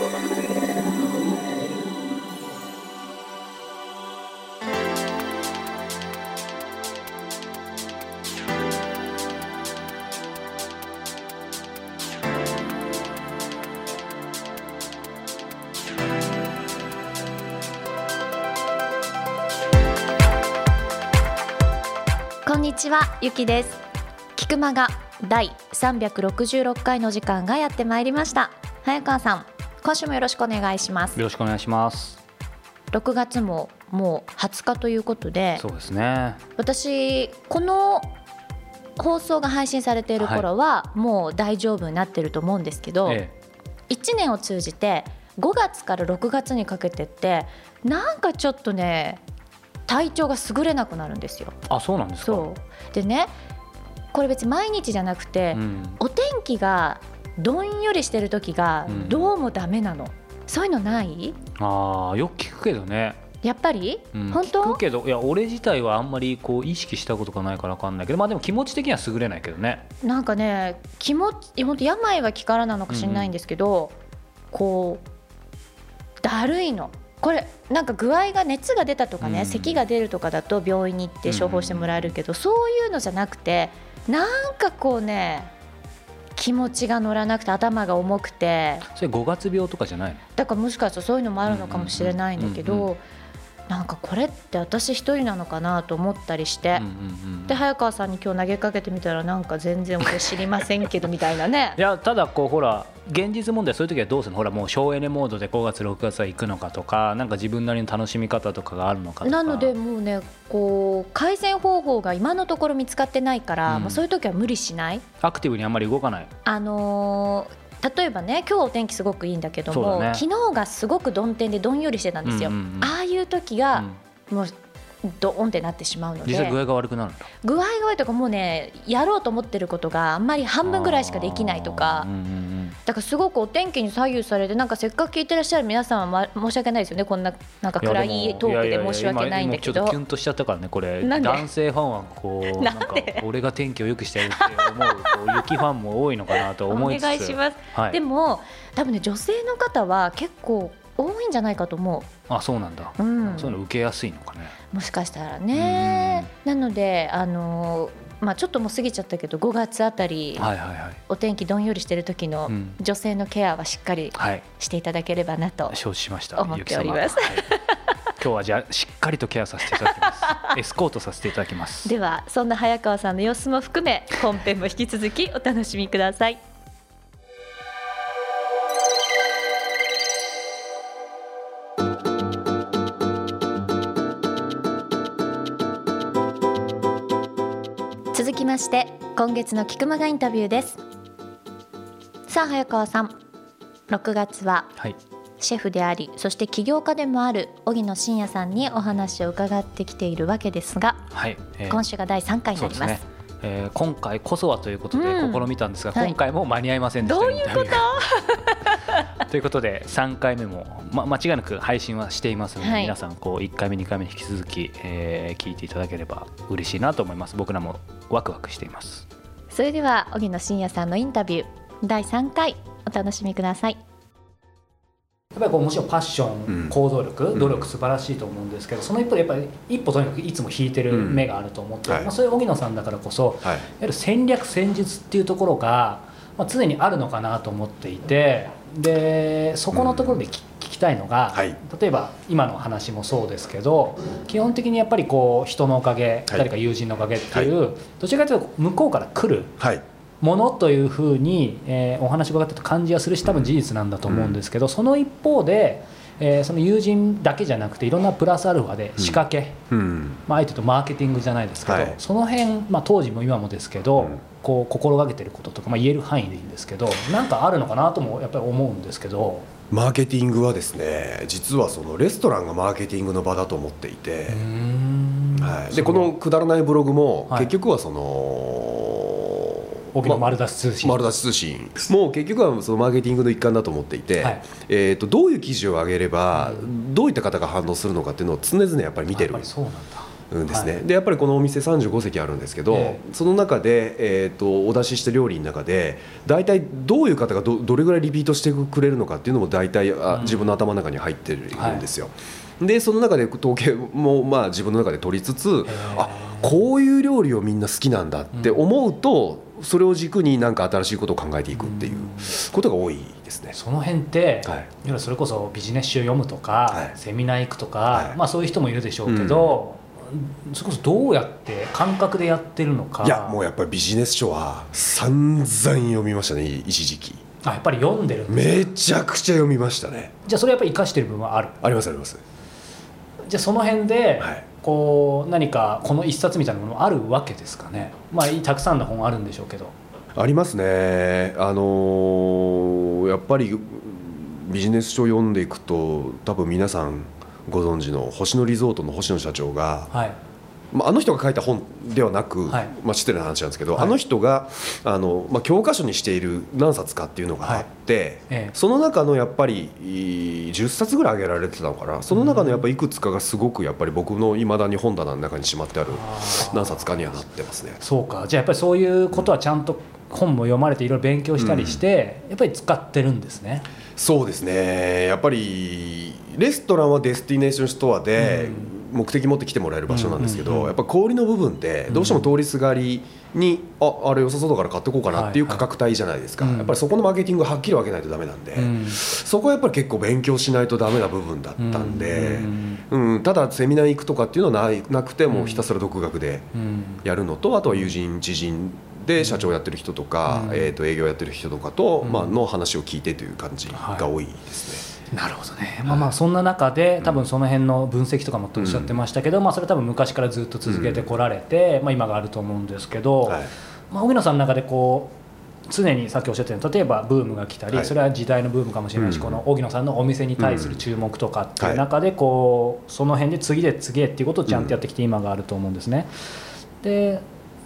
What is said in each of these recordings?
こんにちはゆきです。菊間が第366回の時間がやってまいりました。早川さん今週もよろしくお願いします。よろしくお願いします。6月ももう20日ということでそうですね。私この放送が配信されている頃は、もう大丈夫になってると思うんですけど、え1年を通じて5月から6月にかけてってなんかちょっとね体調が優れなくなるんですよ。えあそうなんですか。そう。でねこれ別に毎日じゃなくて、ん、お天気がどんよりしてる時がうん。どうもダメなの、そういうのない？ああよく聞くけどね、やっぱり、うん、本当？聞くけどいや俺自体はあんまりこう意識したことがないから分かんないけどまあでも気持ち的には優れないけどね。なんかね気持ち本当病は気からなのかしれないんですけど、こうだるいの。これなんか具合が熱が出たとかね、うん。咳が出るとかだと病院に行って処方してもらえるけど、そういうのじゃなくてなんかこうね気持ちが乗らなくて頭が重くて。それ5月病とかじゃないの？だからもしかしたらそういうのもあるのかもしれないんだけどなんかこれって私一人なのかなと思ったりして。で早川さんに今日投げかけてみたらなんか全然俺知りませんけどみたいなね。いやただこうほら現実問題そういう時はどうするの？ほらもう省エネモードで5月6月は行くのかとかなんか自分なりの楽しみ方とかがあるのかとか。なのでもうねこう改善方法が今のところ見つかってないから、うん。まあ、そういう時は無理しない。アクティブにあんまり動かない。あのー例えばね今日お天気すごくいいんだけども、ね昨日がすごく曇天でどんよりしてたんですよ、うんうんうんああいう時がうんもうドーンってなってしまうので。実際具合が悪くなる具合が悪いとかもうねやろうと思ってることがあんまり半分ぐらいしかできないとか。うんうんうんだからすごくお天気に左右されてなんかせっかく聞いてらっしゃる皆さんは、ま、申し訳ないですよね。こんななんか暗いトークで申し訳ないんだけど。ちょっとキュンとしちゃったからねこれ。男性ファンはこう なんか俺が天気を良くしてやるって思うこう雪ファンも多いのかなと思いつつ。お願いします、はい、でも多分ね女性の方は結構多いんじゃないかと思あそうなんだ、う、うん、そういうの受けやすいのかねもしかしたらね。なのであのーまあちょっともう過ぎちゃったけど5月あたり、お天気どんよりしてる時のうん。女性のケアはしっかりはい。していただければなと承知しました思っております。はい。今日はじゃあしっかりとケアさせていただきます。エスコートさせていただきます。ではそんな早川さんの様子も含め本編も引き続きお楽しみくださいまして今月の菊間がインタビューです。さあ早川さん。6月ははい。シェフでありそして起業家でもある荻野真也さんにお話を伺ってきているわけですがはい、えー今週が第3回になりますえー今回こそはということでうん。試みたんですが、はい。今回も間に合いませんでしたどういうこと？ということで3回目も、ま、間違いなく配信はしていますので、はい。皆さんこう1回目2回目に引き続き、えー聞いていただければ嬉しいなと思います。僕らもワクワクしています。それでは荻野真也さんのインタビュー第3回お楽しみくださいやっぱりこうもちろんパッション、うん。行動力うん。努力素晴らしいと思うんですけどその一方でやっぱり一歩とにかくいつも引いてる目があると思って、まあ、そういう荻野さんだからこそ、はい。いわゆる戦略戦術っていうところが、まあ、常にあるのかなと思っていてでそこのところで聞,、聞きたいのが、はい。例えば今の話もそうですけど基本的にやっぱりこう人のおかげ、誰か友人のおかげっていう、どちらかというと向こうから来るはいものというふうに、えーお話伺ってると感じはするし多分事実なんだと思うんですけど、その一方で、えーその友人だけじゃなくていろんなプラスアルファで仕掛け、うん。まあ、あえて言うとマーケティングじゃないですけど、はい。その辺、まあ、当時も今もですけど、うん。こう心がけてることとか、まあ、言える範囲でいいんですけどなんかあるのかなともやっぱり思うんですけど。マーケティングはですね実はそのレストランがマーケティングの場だと思っていて、はい、でこのくだらないブログもはい。結局はその、沖の丸出し通信、丸出し通信。もう結局はそのマーケティングの一環だと思っていて、はい。えー、とどういう記事を上げればどういった方が反応するのかっていうのを常々やっぱり見てる。そうなんだ。うんですね、はい。でやっぱりこのお店35席あるんですけど、えその中で、えー、とお出しした料理の中で大体どういう方がどどれぐらいリピートしてくれるのかっていうのも大体あうん。自分の頭の中に入ってるんですよ。でその中で統計もまあ自分の中で取りつつあこういう料理をみんな好きなんだって思うと、それを軸に何か新しいことを考えていくっていうことが多いですね。その辺って、はい。それこそビジネス書読むとか、はい。セミナー行くとか、はい。まあ、そういう人もいるでしょうけど、それこそどうやって感覚でやってるのか。いやもうやっぱりビジネス書は散々読みましたね一時期。あやっぱり読んでるめちゃくちゃ読みましたね。じゃあそれやっぱり生かしてる部分はある？ありますあります。じゃあその辺で、はいこう何かこの一冊みたいなものあるわけですかね。まあたくさんの本あるんでしょうけど。ありますね。あのーやっぱりビジネス書を読んでいくと多分皆さんご存知の星野リゾートの星野社長が、はいまあ、あの人が書いた本ではなく、はい。まあ、失礼な話なんですけど、はい。あの人があの、まあ、教科書にしている何冊かっていうのがあって、ええ。その中のやっぱりい10冊ぐらい挙げられてたのかな。その中のやっぱりいくつかがすごくやっぱり僕のいまだに本棚の中にしまってある何冊かにはなってますね。そうか。じゃあやっぱりそういうことはちゃんと本も読まれていろいろ勉強したりして、やっぱり使ってるんですね。そうですね。やっぱりレストランはデスティネーションストアで目的持って来てもらえる場所なんですけど、うんうんうんやっぱ小売りの部分ってどうしても通りすがりに、ああれ良さそうだから買ってこうかなっていう価格帯じゃないですか、はいはいやっぱりそこのマーケティングをはっきり分けないとダメなんで、うん。そこはやっぱり結構勉強しないとダメな部分だったんで、うん。うん。ただセミナー行くとかっていうのはないなくてもうひたすら独学でうん。やるのとあとは友人知人で社長やってる人とか、うん。えー、と営業やってる人とかと、うん。まあの話を聞いてという感じが多いですね。なるほどね、まあまあそんな中で多分その辺の分析とかもおっしゃってましたけど、まあそれ多分昔からずっと続けてこられて、まあ今があると思うんですけど、はい。まあ荻野さんの中でこう常にさっきおっしゃったように例えばブームが来たり、はい。それは時代のブームかもしれないし、うん。この荻野さんのお店に対する注目とかっていう中でこうその辺で次で次へっていうことをちゃんとやってきて今があると思うんですね。で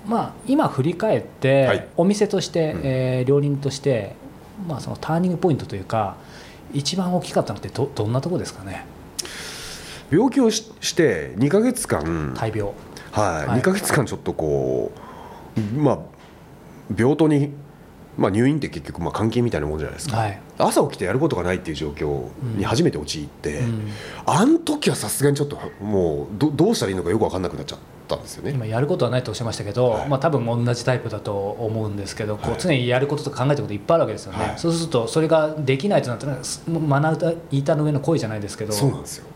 まあ今振り返って、はい。お店として、うん。えー料理人として、まあ、そのターニングポイントというか一番大きかったのってどどんなところですかね？病気をしして2ヶ月間、大病。はいはい。2ヶ月間ちょっとこう、まあ、病棟に、まあ、入院って結局まあ監禁みたいなもんじゃないですか、はい、朝起きてやることがないっていう状況に初めて陥って、うん。あの時はさすがにちょっともうどどうしたらいいのかよく分かんなくなっちゃったんですよね。今やることはないとおっしゃいましたけど、はい。まあ、多分同じタイプだと思うんですけど、こはい。う常にやることとか考えてることいっぱいあるわけですよね、はい。そうするとそれができないとなったらすもう目の板の上の恋じゃないですけどそうなんですよ。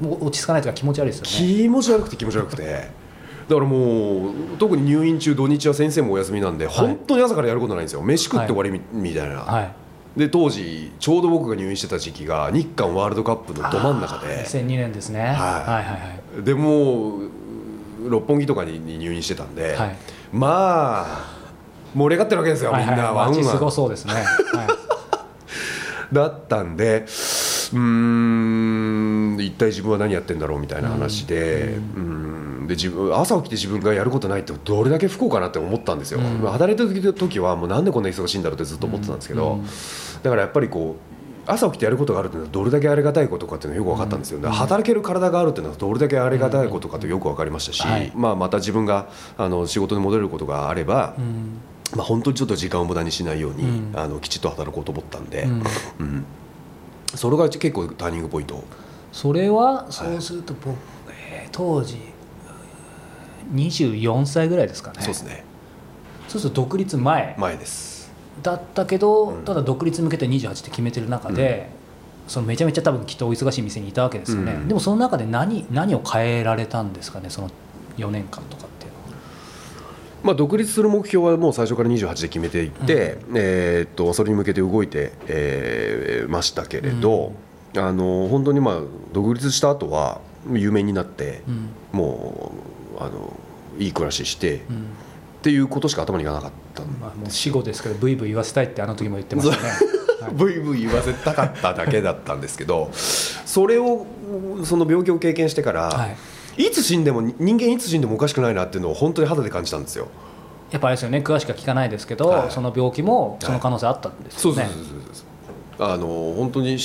もう落ち着かないというか気持ち悪いですよね。気持ち悪くて気持ち悪くて。だからもう特に入院中土日は先生もお休みなんで、本当に朝からやることないんですよ。飯食って終わりみ,、みたいな、はい。で当時ちょうど僕が入院してた時期が日韓ワールドカップのど真ん中で。あー2002年ですね、はい、はいはい。でもう六本木とかにに入院してたんで、はい。まあ盛り上がってるわけですよ、はいはい。みんなワン街すごワンそうですね、はい。だったんでうーん一体自分は何やってんだろうみたいな話で,、うん、で自分朝起きて自分がやることないってどれだけ不幸かなって思ったんですよ、うん。働いてる時はもうなんでこんな忙しいんだろうってずっと思ってたんですけど、うん。だからやっぱりこう朝起きてやることがあるっていうのはどれだけありがたいことかっていうのがよく分かったんですよ、うん。働ける体があるっていうのはどれだけありがたいことかってよく分かりましたし、はい。まあ、また自分があの仕事に戻れることがあれば、うん。まあ、本当にちょっと時間を無駄にしないように、うん。あのきちっと働こうと思ったんで、うん。うん。それが結構ターニングポイント。それはそうすると僕、えー当時24歳ぐらいですかね。そうですね。そうすると独立前。前ですだったけど、うん。ただ独立に向けて28って決めてる中で、そのめちゃめちゃ多分きっとお忙しい店にいたわけですよね、うん。でもその中で何何を変えられたんですかねその4年間とかって。いうのはまあ、独立する目標はもう最初から28で決めていて、えーっとそれに向けて動いて、えーましたけれど、あの本当にまあ独立した後は有名になって、うん。もうあのいい暮らしして、っうんていうことしか頭にいかなかった。んまあ、もう死後ですけどブイブイ言わせたいってあの時も言ってましたね、はい。ブイブイ言わせたかっただけだったんですけどそれをその病気を経験してから、はい、い、つ死んでも人間いつ死んでもおかしくないなっていうのを本当に肌で感じたんですよ。やっぱあれですよね。詳しくは聞かないですけど、はい。その病気もその可能性あったんですよね、そうそうそうそうそうあの本当に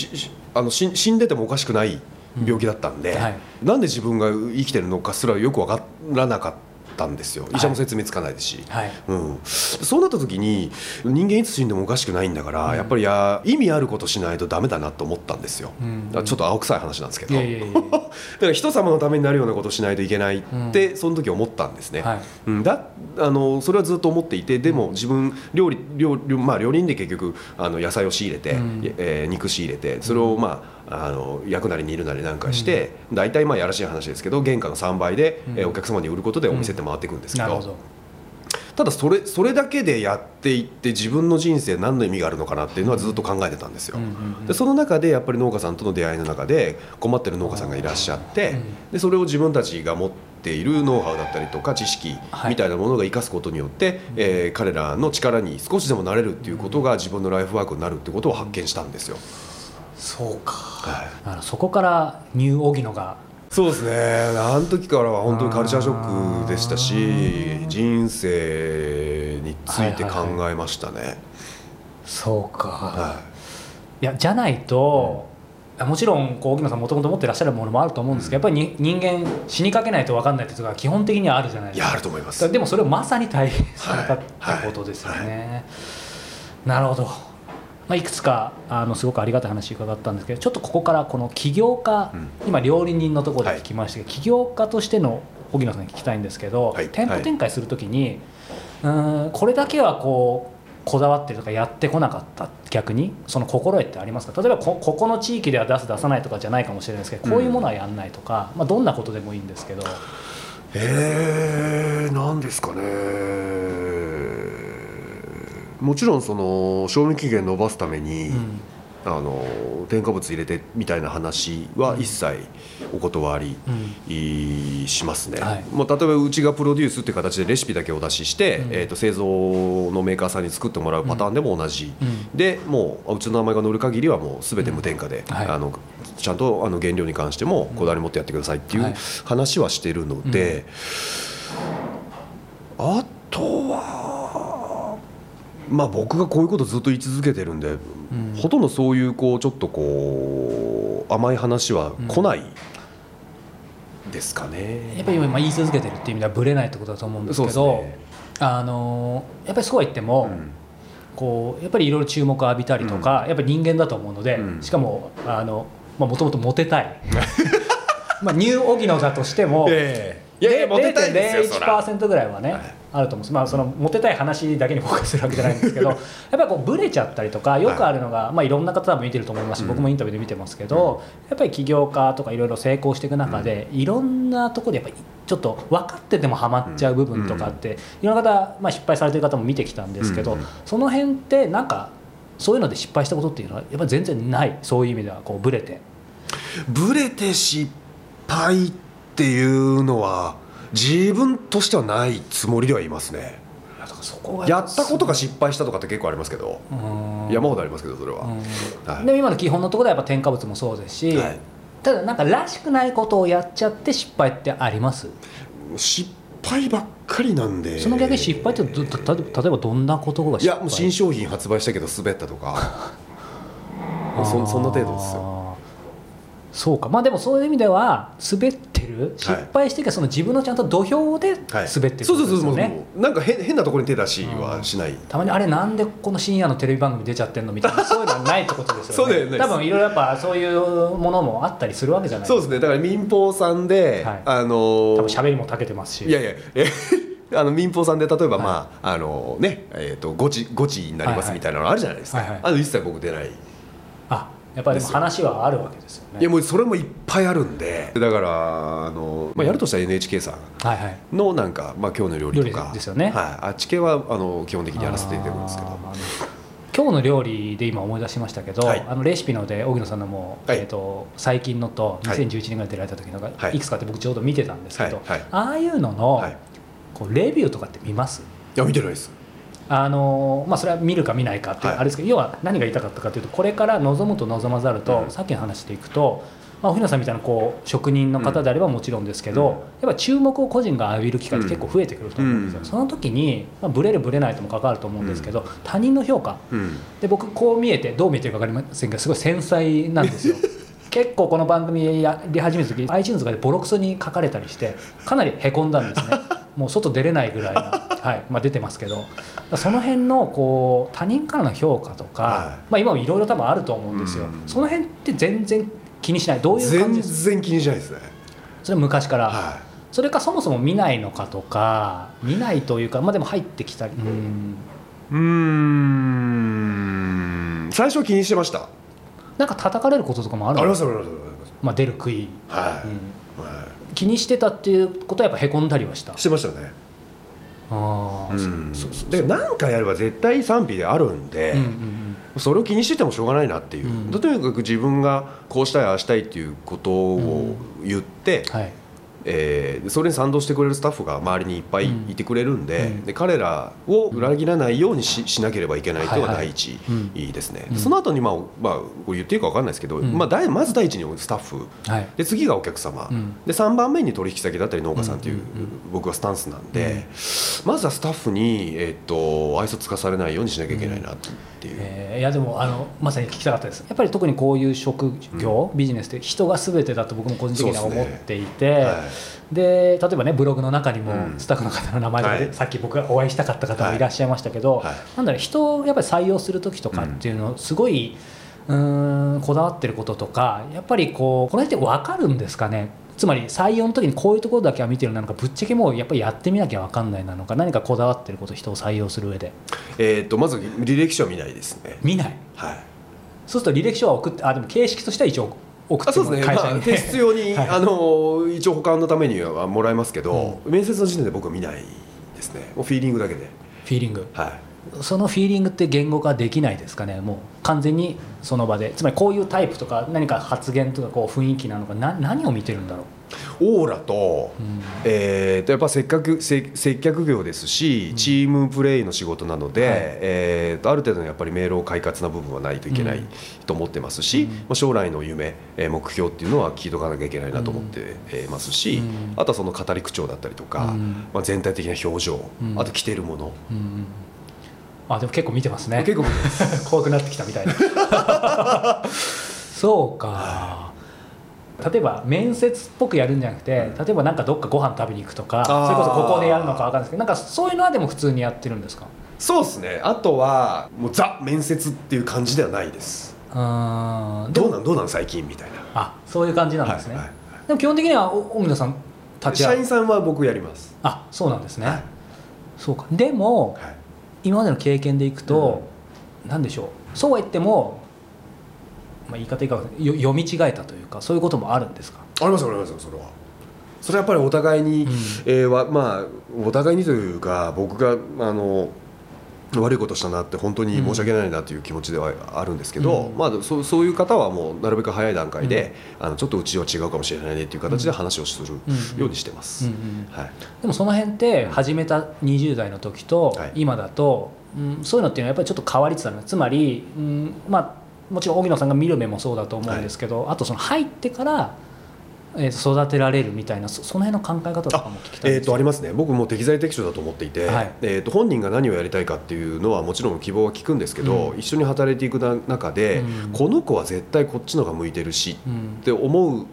あの死死んでてもおかしくない病気だったんで、うん。はい。なんで自分が生きてるのかすらよく分からなかったんですよ。医者も説明つかないですし、はい。うん、そうなった時に人間いつ死んでもおかしくないんだから、うん。やっぱりや意味あることしないとダメだなと思ったんですよ、うん。ちょっと青臭い話なんですけど。だから人様のためになるようなことをしないといけないって、その時思ったんですね、やはい。うん、だあのそれはずっと思っていてでも自分料理料料,、まあ、料理人で結局あの野菜を仕入れて、うん。えー肉仕入れてそれを、まあ、あの焼くなり煮るなりなんかして、大体まあやらしい話ですけど原価の3倍で、えお客様に売ることでお店って回っていくんですけど,、なるほど。ただそれそれだけでやっていって自分の人生何の意味があるのかなっていうのはずっと考えてたんですよ。うんうんうん。でその中でやっぱり農家さんとの出会いの中で困ってる農家さんがいらっしゃって、うんでそれを自分たちが持っているノウハウだったりとか知識はい。みたいなものが生かすことによって、えー彼らの力に少しでもなれるっていうことが自分のライフワークになるってことを発見したんですよ。そうか。はい。あのそこからニュー荻野が。そうですね。あの時からは本当にカルチャーショックでしたし人生について考えましたね。そうか、はい。やじゃないと、もちろんこう荻野さんもともと持ってらっしゃるものもあると思うんですけど、やっぱりに人間死にかけないと分かんないっていうのが基本的にはあるじゃないい、ですか。やあると思います。でもそれをまさに体現されたってはいことですよね、なるほど、まあ、いくつかあのすごくありがたい話伺ったんですけどちょっとここからこの起業家、うん。今料理人のところで聞きましたけど、起業家としての荻野さんに聞きたいんですけど、はい。店舗展開するときに、うーんこれだけはこうこだわってるとかやってこなかった逆に？その心得ってありますか？例えばこここの地域では出す出さないとかじゃないかもしれないですけどこういうものはやんないとか、まあ、どんなことでもいいんですけど。えー、なんですかねもちろんその賞味期限伸ばすために、うん。あの添加物入れてみたいな話は一切お断り、いしますね、はい。もう例えばうちがプロデュースっていう形でレシピだけお出しして、うん。えー、と製造のメーカーさんに作ってもらうパターンでも同じ、うん。でもううちの名前が載る限りはもう全て無添加で、はいあのちゃんとあの原料に関してもこだわり持ってやってくださいっていう話はしてるので、あとはまあ僕がこういうことずっと言い続けてるんで、うん。ほとんどそういうこうちょっとこう甘い話は来ないですかね。やっぱり今言い続けてるっていう意味ではぶれないってことだと思うんですけどね。あのやっぱりそうは言っても、うん。こうやっぱりいろいろ注目を浴びたりとか、やっぱり人間だと思うので、うん。しかもあのもともとモテたい。まあニュー荻野だとしても、ええいやいやモテたいですよそら0.01%ぐらいはね、はいあると思うんです、まあ、そのモテたい話だけにフォーカスするわけじゃないんですけどやっぱりこうブレちゃったりとかよくあるのが、いまあ、いろんな方も見てると思いますし、うん僕もインタビューで見てますけど、やっぱり起業家とかいろいろ成功していく中で、いろんなところでやっぱりちょっと分かっててもハマっちゃう部分とかって、いろんな方、まあ、失敗されてる方も見てきたんですけど、うんその辺ってなんかそういうので失敗したことっていうのはやっぱり全然ないそういう意味ではこうブレて。ブレて失敗っていうのは自分としてはないつもりではいますね。やったことが失敗したとかって結構ありますけど、うん山ほどありますけどそれは。うんはいでも今の基本のところはやっぱ添加物もそうですし、はいただなんからしくないことをやっちゃって失敗ってあります？失敗ばっかりなんで。その逆に失敗って例えばどんなことがい失敗？やもう新商品発売したけど滑ったとか。そそんな程度ですよ。そうか。まあでもそういう意味では滑ってる失敗してるけどその自分のちゃんと土俵で滑ってるってそうそうそうそうなんか変変なところに手出しはしない。たまにあれなんでこの深夜のテレビ番組出ちゃってんのみたいな そういうのはないってことですよね。そうだよね。多分いろいろやっぱそういうものもあったりするわけじゃない。そうですね。だから民放さんで、はい。あの多ー分喋りも長けてますし。いやいやえ あの民放さんで例えば、まああのねえー、とゴチゴチになりますみたいなのあるじゃないですか、はいはいあの一切僕出ない、あやっぱり話はあるわけですよね。いやもうそれもいっぱいあるんで。だからあの、まあ、やるとしたら NHK さん。はいはい。のなんか、まあ、今日の料理と料か理ですよね。はい、あっち系はあの基本的にやらせていただくんですけど。今日の料理で今思い出しましたけど、はい。あのレシピので荻野さんのも、はい。えー、と最近のとはい。2011年ぐらい出られた時のが、はい。い、くつかって僕ちょうど見てたんですけど、はい。はい。ああいうのの、はい。こうレビューとかって見ます？いや見てないですあのまあ、それは見るか見ないかっていうはい。あれですけど、要は何が言いたかったかというとこれから望むと望まざると、うん。さっきの話でいくと、まあ、おひなさんみたいなこう職人の方であればもちろんですけど、うん。やっぱ注目を個人が浴びる機会って結構増えてくると思うんですよ、うん。その時に、まあ、ブレるブレないとも関わると思うんですけど、他人の評価。うん。で僕こう見えてどう見えてるか分かりませんがすごい繊細なんですよ。結構この番組やり始めた時 iTunes とかでボロクソに書かれたりしてかなりへこんだんですね。もう外出れないぐらいな、はいまあ、出てますけどその辺のこう他人からの評価とか、はい。まあ、今もいろいろ多分あると思うんですよ、うん。その辺って全然気にしない。どういう感全じです然気にしないですね。それは昔から、はそれかそもそも見ないのかとか見ないというかまあでも入ってきたり。うん。最初は気にしてました。なんか叩かれることとかもあるありのますありますあります。まあ、出る杭、はい、うん。は気にしてたっていうことはやっぱへこんだりはした？い、してましたねああ、うん。で何かやれば絶対賛否であるんで、うんうんそれを気にしててもしょうがないなっていう、うんとにかく自分がこうしたいああしたいっていうことを言って、うんはいえーそれに賛同してくれるスタッフが周りにいっぱいいてくれるんで,、うん。で彼らを裏切らないようにししなければいけないというのが第一うんですね、うん。その後にまあ、まあ、これ言っていいか分かんないですけど、うん。まあ、第まず第一にスタッフ。はい。で次がお客様、うん。で3番目に取引先だったり農家さんという、僕はスタンスなんで、まずはスタッフに、えっと愛想つかされないようにしなきゃいけないなっていう。えーいやでもあのまさに聞きたかったです。やっぱり特にこういう職業、ビジネスって人が全てだと僕も個人的には思っていて、はいで例えばねブログの中にもうん。スタッフの方の名前とかで、はい。さっき僕がお会いしたかった方もい。らっしゃいましたけど、はい。なんだろう人をやっぱり採用する時とかっていうのすごいうーんこだわってることとかやっぱりこうこの辺って分かるんですかね？つまり採用の時にこういうところだけは見てるなのかぶっちゃけもうやっぱりやってみなきゃ分かんないなのか何かこだわってること人を採用する上で。えっとまず履歴書は見ないですね。見ない。はい。そうすると履歴書は送ってあでも形式としては一応送ってもあそうですね、まあ、会社に、提出用に、はい。あの一応保管のためにはもらえますけど、面接の時点で僕は見ないですね。もうフィーリングだけで、フィーリング。はい、そのフィーリングって言語化できないですかね？もう完全にその場で。つまりこういうタイプとか何か発言とかこう雰囲気なのかな何を見てるんだろう、オーラと,、うん。えーとやっぱ接客接接客業ですしチームプレーの仕事なので、はい。えーとある程度のやっぱり明朗快活な部分はないといけないうん。と思ってますし、うん。まあ、将来の夢、えー目標っていうのは聞いとかなきゃいけないなと思ってえーますし、うん。あとはその語り口調だったりとか、うん。まあ、全体的な表情、うん。あと着てるもの、あでも結構見てますね。結構 怖くなってきたみたいな。そうか例えば面接っぽくやるんじゃなくて例えばなんかどっかご飯食べに行くとかそれこそここでやるのか分かんないですけどなんかそういうのはでも普通にやってるんですか？そうですね。あとはもうザ面接っていう感じではないです。うー。んどうなんどうなん最近みたいな。あそういう感じなんですね、はいはい。でも基本的にはお荻野さん立ち社員さんは僕やります。あそうなんですね、はい。そうか。でもはい。今までの経験でいくと、なんでしょう。そうは言っても、まあ、言い方いいかわかんない。よ読み違えたというかそういうこともあるんですか、ありますありますそれは。それはやっぱりお互いに、うん。えーはまあお互いにというか僕があの悪いことしたなって本当に申し訳ないなという気持ちではあるんですけど、うん。まあ、そうそういう方はもうなるべく早い段階で、あのちょっとうちは違うかもしれないねっていう形で話をするうんようにしてます。うんうんはい。でもその辺って始めた20代の時とはい。今だと、うん、そういうのっていうのはやっぱりちょっと変わりつつあるつまり、うん、まあもちろん荻野さんが見る目もそうだと思うんですけど、あとその入ってから、えー育てられるみたいなそその辺の考え方とかも聞きたいえー、とありますね。僕も適材適所だと思っていて、はい。えー、と本人が何をやりたいかっていうのはもちろん希望は聞くんですけど、うん。一緒に働いていくな中で、うん。この子は絶対こっちのが向いてるしうん。って思う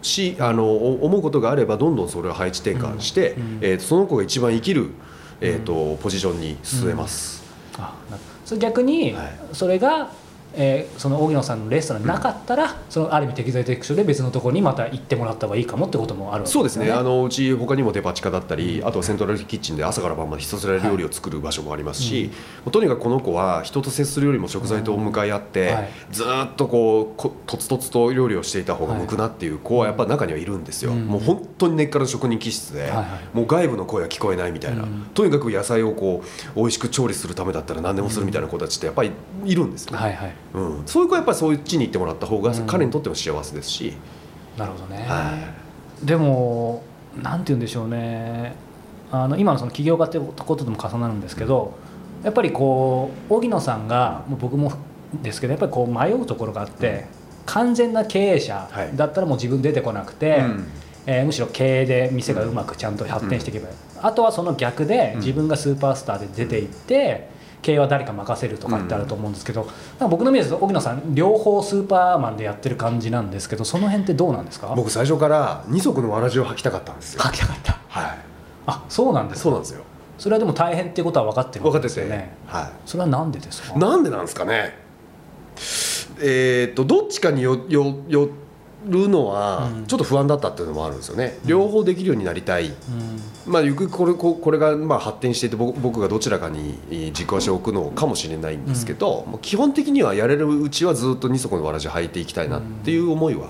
しあのお思うことがあればどんどんそれを配置転換して、えーとその子が一番生きる、えーとポジションに据えます。あなそれ逆にはい。それが、えーその荻野さんのレストランになかったら、そのある意味適材適所で別のところにまた行ってもらった方がいいかもってこともあるわけそうですね。よあのうち他にもデパ地下だったりあとはセントラルキッチンで朝から晩までひたすら料理を作る場所もありますし、もうとにかくこの子は人と接するよりも食材と向かい合って、うん。はい。ずーっとこうことつとつと料理をしていた方が向くなっていう子はやっぱ中にはいるんですよ、うん。もう本当に根っからの職人気質で、はいはい。もう外部の声は聞こえないみたいな、うん。とにかく野菜をこう美味しく調理するためだったら何でもするみたいな子たちってやっぱりいるんですよ。ね、はいはいうん、そういう子はやっぱりそういう地に行ってもらった方がうん。彼にとっても幸せですし、なるほどね、はでもなんて言うんでしょうね。あの今のその起業家ってこととも重なるんですけどやっぱりこう荻野さんがもう僕もですけどやっぱりこう迷うところがあって、完全な経営者はい。だったらもう自分出てこなくて、うん。えーむしろ経営で店がうまくちゃんと発展していけばいい、あとはその逆でうん。自分がスーパースターで出ていって、経営は誰か任せるとかってあると思うんですけど、なんか僕のイメージで荻野さん両方スーパーマンでやってる感じなんですけどその辺ってどうなんですか？僕最初から二足のわらじを履きたかったんですよ。書きたかった。はい。あそうなんですか？そうなんですよ。それはでも大変っていうことは分かってるん分かってて、ですよねはそれはなんでですか？い、なんでなんですかね。えーっとどっちかによよよるのはうん。ちょっと不安だったっていうのもあるんですよね、両方できるようになりたい、うん。まあ、ゆくゆくこれここれがまあ発展していて僕僕がどちらかにえー軸足を置くのかもしれないんですけど、もう基本的にはやれるうちはずっと二足のわらじ履いていきたいなっていう思いは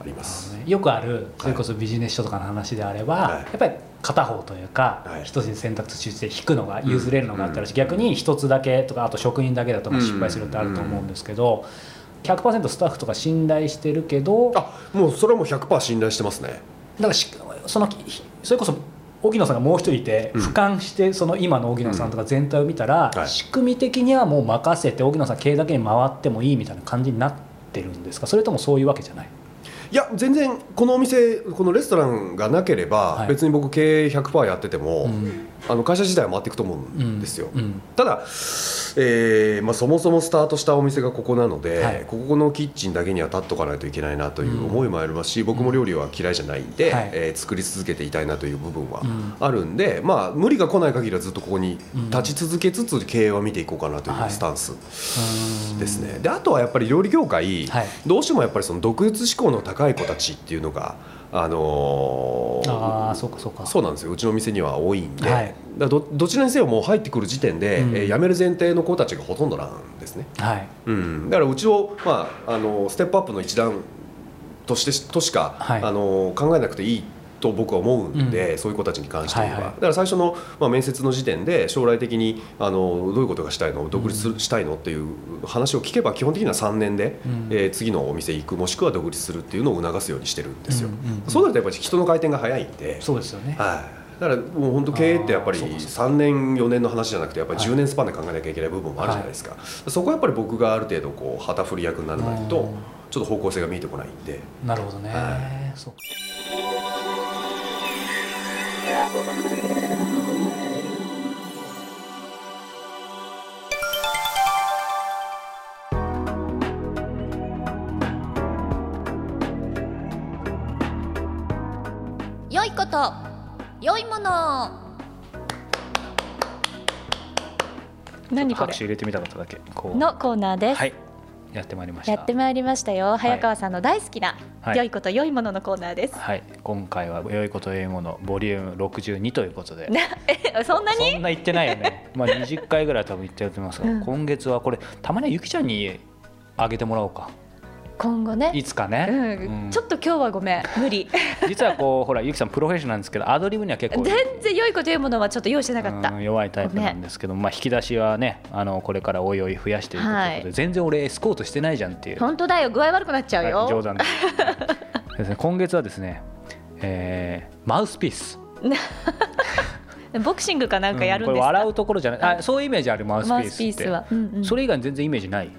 あります。よくあるそれこそビジネス書とかの話であれば、はい。やっぱり片方というかはい。一つに選択肢として引くのが譲れるのがあったらし、逆に一つだけとかあと職人だけだとまあ失敗するってあると思うんですけど、100%スタッフとか信頼してるけどだかあもうそれはもう100%信頼してますね。らしそのそれこそ荻野さんがもう一人いて、うん。俯瞰してその今の荻野さんとか全体を見たら、はい。仕組み的にはもう任せて荻野さん経営だけに回ってもいいみたいな感じになってるんですか？それともそういうわけじゃない？いや全然このお店このレストランがなければ、はい。別に僕経営100%やってても、うんあの会社自体は回っていくと思うんですよ。うんただ、えーまあ、そもそもスタートしたお店がここなので、はい。ここのキッチンだけには立っとかないといけないなという思いもありますし、僕も料理は嫌いじゃないんで、はい。えー作り続けていたいなという部分はうん。あるんで、まあ、無理が来ない限りはずっとここに立ち続けつつ経営は見ていこうかなというスタンスですね。であとはやっぱり料理業界、はい。どうしてもやっぱりその独立志向の高い子たちっていうのが、あのーああそうかそうか。そうなんですよ。うちの店には多いんで、はい。だどどちらにせよもう入ってくる時点で、うん。えー辞める前提の子たちがほとんどなんですね、はい。うん、だからうちを、まあ、あのステップアップの一段としてとしか、はい。あの考えなくていいと僕は思うんで、そういう子たちに関しては、はいはい。だから最初の、まあ、面接の時点で将来的にあのどういうことがしたいの独立したいのっていう話を聞けば基本的には3年で、うん。えー次のお店行くもしくは独立するっていうのを促すようにしてるんですよ、うんうんうん。そうなるとやっぱり人の回転が早いんで。そうですよね。はい、だからもう本当経営ってやっぱりあーそうかそう3年4年の話じゃなくてやっぱりはい。10年スパンで考えなきゃいけない部分もあるじゃないですか、そこはやっぱり僕がある程度こう旗振り役にならない。とうんちょっと方向性が見えてこないんでなるほどね、はそう良いこと。良いもの。何これ？拍手入れてみたかっただけ。こう。のコーナーです、はいやってまいりました。やってまいりましたよ。早川さんの大好きな、はい。良いこと良いもののコーナーです、はい。今回は良いこと良いものボリューム62ということで。そんなに？そんな言ってないよね。まあ20回ぐらい多分言ってると思いますが、うん。今月はこれたまにはゆきちゃんにあげてもらおうか今後ね。いつかね、うん。うん。ちょっと今日はごめん。無理。実はこうほらゆきさんプロフェッショナルなんですけどアドリブには結構 全然良いこと良いものはちょっと用意してなかった、うん弱いタイプなんですけど、まあ、引き出しはねあのこれからおいおい増やしていくということで、はい。全然俺エスコートしてないじゃんっていう、本当だよ。具合悪くなっちゃうよ、はい冗談です。ですね、今月はですね、えーマウスピース。ボクシングかなんかやるんこですか、れ笑うところじゃない。あそういうイメージあるマウスピースって。スピースは、うんうん。それ以外に全然イメージない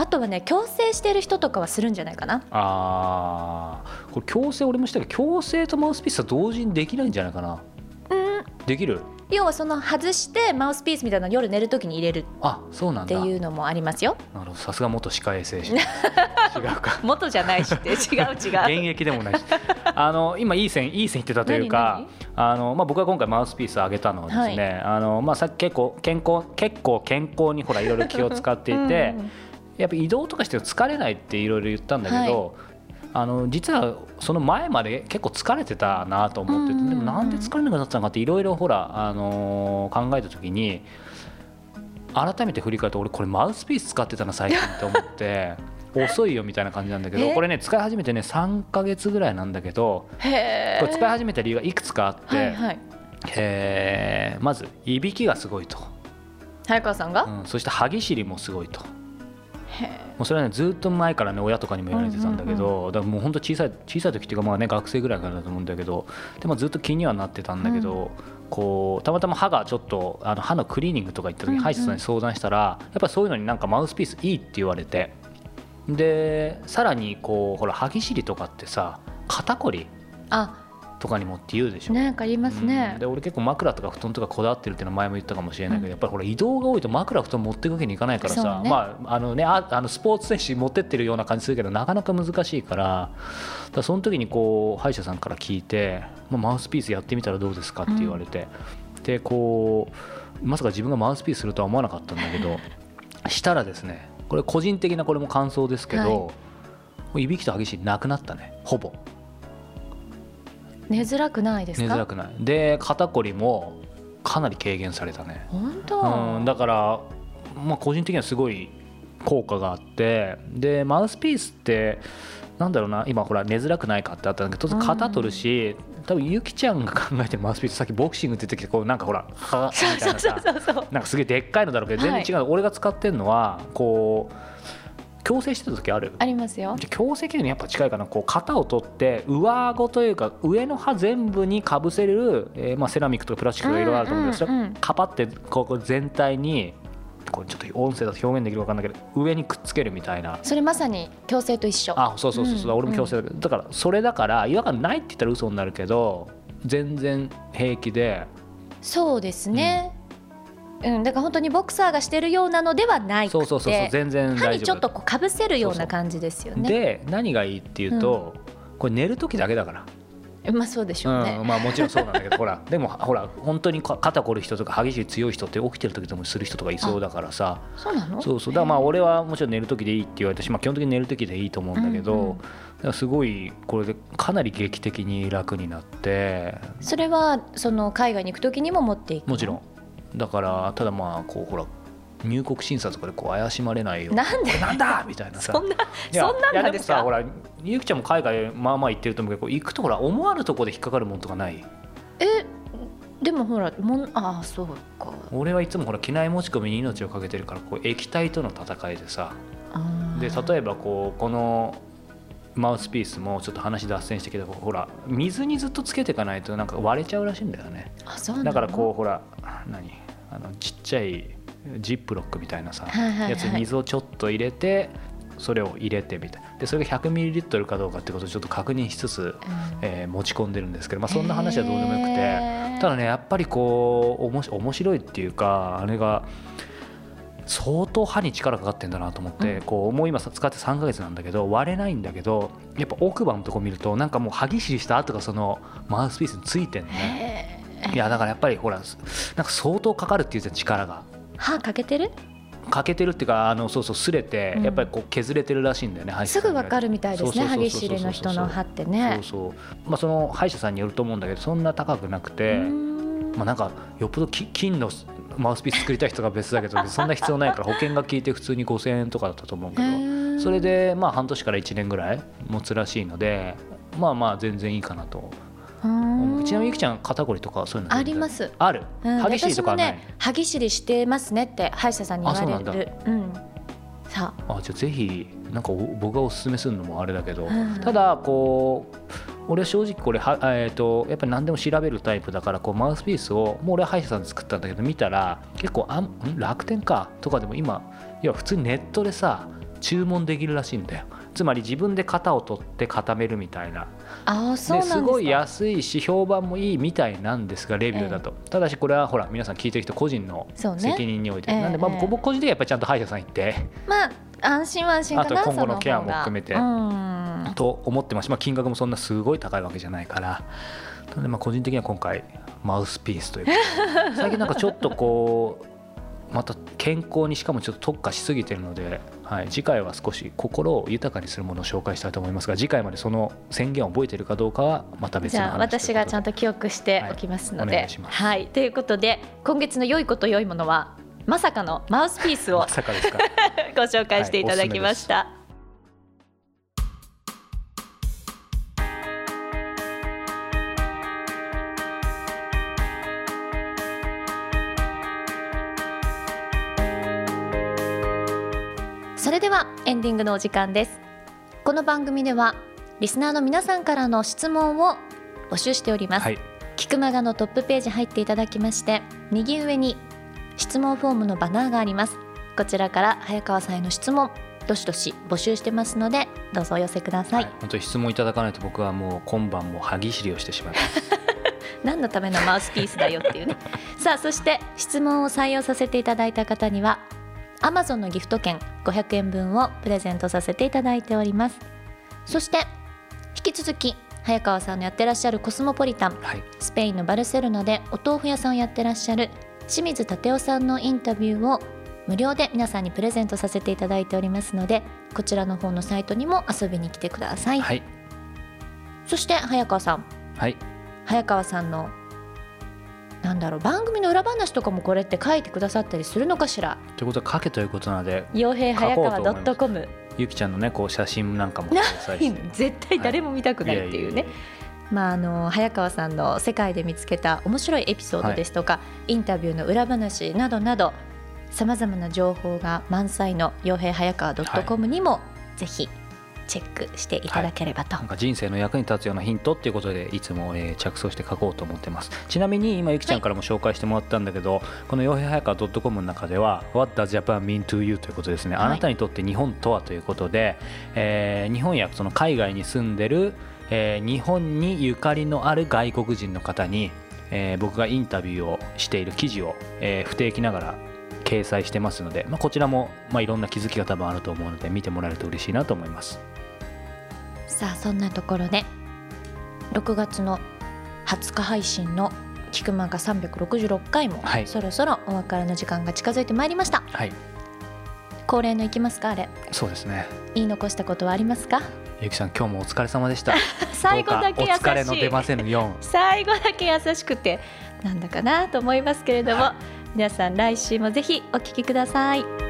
あとはね矯正してる人とかはするんじゃないかな。あー。これ矯正俺もしたけど矯正とマウスピースは同時にできないんじゃないかな。うん。できる？要はその外してマウスピースみたいなの夜寝るときに入れるあそうなんってだいうのもありますよ。なるほど。さすが元歯科衛生士。違うか。元じゃないし。って違う。違 現う役でもないし。あの今いい線いい線言ってたというかあの、まあ、僕が今回マウスピースをあげたのはですね、あのまあ、さっき結構健康結構健康にほらいろいろ気を使っていてうんやっぱ移動とかして疲れないっていろいろ言ったんだけど、あの実はその前まで結構疲れてたなと思ってて、でもなんで疲れなくなったのかっていろいろほら、あのー考えた時に改めて振り返ると俺これマウスピース使ってたな最近って思って 遅いよみたいな感じなんだけどえ？これね使い始めてね3ヶ月ぐらいなんだけどへこれ使いえ始めた理由がいくつかあって、はいはい。えーまずいびきがすごいと、早川さんが、うん、そして歯ぎしりもすごいと。もうそれはねずっと前からね親とかにも言われてたんだけど、うんだからもう本当小さい小さい時っていうかまあね学生ぐらいからだと思うんだけどでもずっと気にはなってたんだけど、こうたまたま歯がちょっとあの歯のクリーニングとか行った時に歯医者さんに相談したら、やっぱりそういうのになんかマウスピースいいって言われてでさらにこうほら歯ぎしりとかってさ肩こりあとかにもって言うでしょ、なんか言いますね、うん。で俺結構枕とか布団とかこだわってるっていうのは前も言ったかもしれないけど、やっぱりほら移動が多いと枕布団持っていくわけにいかないからさ、ね。まああのねああのスポーツ選手持ってってるような感じするけどなかなか難しいからだその時にこう歯医者さんから聞いて、まあ、マウスピースやってみたらどうですかって言われて、でこうまさか自分がマウスピースするとは思わなかったんだけどしたらですねこれ個人的なこれも感想ですけど、はい。いびきと激しいなくなったねほぼ。寝づらくないですか？寝づらくない。で肩こりもかなり軽減されたね、本当、うん、だから、まあ、個人的にはすごい効果があってでマウスピースってなんだろうな今ほら寝づらくないかってあったんだけど肩取るし、多分ゆきちゃんが考えてるマウスピースさっきボクシングって言ってきてこうなんかほらはみたいなさなんかすげえでっかいのだろうけど全然違う、俺が使ってるのはこう矯正してた時ある？ありますよ。じゃあ矯正器にやっぱ近いかな。こう型を取って上顎というか上の歯全部にかぶせれる、えーまあ、セラミックとかプラスチックとかいろいろあると思うんですけど、うんうんうん。カパってここ全体にこれちょっと音声だと表現できるか分かんないけど上にくっつけるみたいな。それまさに矯正と一緒。あそうそうそうそう、うん。俺も矯正だけど、だからそれだから違和感ないって言ったら嘘になるけど全然平気で。そうですね、うんだから本当にボクサーがしてるようなのではないそうそうそうそう全然歯大丈夫。にちょっとこうかぶせるような感じですよね。で何がいいっていうと、これ寝る時だけだから。まあそうでしょうね、うん、まあもちろんそうなんだけど ほらでもほら本当にか肩こる人とか激しい強い人って起きてる時でもする人とかいそうだからさ。そうなの？そうそう。だからまあ俺はもちろん寝る時でいいって言われたし、まあ、基本的に寝る時でいいと思うんだけど、うん。うんすごいこれでかなり劇的に楽になって。それはその海外に行く時にも持っていくの？もちろんだからただまあこうほら入国審査とかでこう怪しまれないよな。んで？なんだ？みたいなさ。そんなそんなんなんですか？ほらゆきちゃんも海外まあまあ行ってると思うけど行くとほら思わぬところで引っかかるもんとかない？えでもほらもんああそうか。俺はいつもほら機内持ち込みに命をかけてるからこう液体との戦いでさ。で例えばこうこのマウスピー。スもちょっと話脱線してきたけどほら水にずっとつけていかないとなんか割れちゃうらしいんだよねあそうなのだからこうほら何？あのちっちゃいジップロックみたいなさ、はいはいはい。やつに水をちょっと入れてそれを入れてみたいな。でそれが 100ml かどうかってことをちょっと確認しつつ、うん。えー持ち込んでるんですけど、まあ、そんな話はどうでもよくて、へーただねやっぱりこうおもし面白いっていうかあれが相当歯に力かかってんだなと思って、うん。こうもう今さ使って3ヶ月なんだけど割れないんだけどやっぱ奥歯のとこ見るとなんかもう歯ぎしりした跡がそのマウスピースについてんのね。へいやだからやっぱりほらなんか相当かかるっていうじゃん力が。ー歯かけてる？欠けてるっていうかあのそうそう擦れて、うん。やっぱりこう削れてるらしいんだよね歯医者すぐわかるみたいですね歯ぎしりの人の歯ってね。そうそうまあその歯医者さんによると思うんだけどそんな高くなくて、まあなんかよっぽどき金のマウスピース作りたい人が別だけど そんな必要ないから保険が効いて普通に5000円とかだったと思うけへどー。それでまあ半年から1年ぐらい持つらしいのでまあまあ全然いいかなとちなみにゆきちゃん肩こりとかそういうのあります。ある。うん。歯ぎしりとかはない、私もね歯ぎしりしてますねって歯医者さんに言われあそうるうん。さあ。じゃあぜひなんかお僕がおすすめするのもあれだけど、うん。ただこう俺は正直これは、えー、とやっぱり何でも調べるタイプだからこうマウスピースをもう俺は歯医者さんで作ったんだけど見たら結構あんん楽天かとかでも今いや普通にネットでさ注文できるらしいんだよつまり自分で型を取って固めるみたいな。ああそうなんですごい安いし評判もいいみたいなんですがレビューだと、ただしこれはほら皆さん聞いてる人個人の責任において、ええなんでまあええ。僕個人でやっぱりちゃんと歯医者さん行って。まあ安心は安心かなあと今後のそケアも含めて。うん。と思ってますし、まあ、金額もそんなすごい高いわけじゃないから。なのでまあ個人的には今回マウスピースということで最近なんかちょっとこうまた健康にしかもちょっと特化しすぎてるので、はい、次回は少し心を豊かにするものを紹介したいと思いますが次回までその宣言を覚えているかどうかはまた別の話じゃあ私がちゃんとと記憶しておきますので、はい。ということで今月の良いこと良いものはまさかのマウスピースを ご紹介していただきました。エンディングのお時間です。この番組ではリスナーの皆さんからの質問を募集しております、はい。キクマガのトップページ入っていただきまして右上に質問フォームのバナーがあります。こちらから早川さんへの質問どしどし募集してますのでどうぞお寄せください、はい、本当に質問いただかないと僕はもう今晩も歯ぎしりをしてしまいます。何のためのマウスピースだよっていうね。さあそして質問を採用させていただいた方には Amazon のギフト券500円分をプレゼントさせていただいております。そして引き続き早川さんのやってらっしゃるコスモポリタンはい。スペインのバルセロナでお豆腐屋さんをやってらっしゃる清水立夫さんのインタビューを無料で皆さんにプレゼントさせていただいておりますのでこちらの方のサイトにも遊びに来てください、はい。そして早川さん。はい。早川さんのなんだろう番組の裏話とかもこれって書いてくださったりするのかしら？ということは書けということなので傭兵早川 .com ゆきちゃんのねこう写真なんかも絶対誰も見たくないっていうね、まあ、あの早川さんの世界で見つけた面白いエピソードですとか、インタビューの裏話などなどさまざまな情報が満載の傭兵早川 .com にも、ぜひチェックしていただければと、なんか人生の役に立つようなヒントっていうことでいつも、えー着想して書こうと思ってます。ちなみに今ゆきちゃんからも紹介してもらったんだけど、この「よへはか .com」の中では「What does Japan mean to you?」ということですね、はい。あなたにとって日本とはということで、えー日本やその海外に住んでる、えー日本にゆかりのある外国人の方に、えー僕がインタビューをしている記事を、えー不定期ながら掲載してますので、まあ、こちらも、まあ、いろんな気づきが多分あると思うので見てもらえると嬉しいなと思いますさあそんなところで6月の20日配信の「菊間が366回」も、はい。そろそろお別れの時間が近づいてまいりました。はい。恒例のいきますかあれ。そうですね。言い残したことはありますか？ゆきさん今日もお疲れ様でした。最後だけ優どうかお疲れのしい出ませぬ4最後だけ優しくてなんだかなと思いますけれども皆さん来週もぜひお聞きください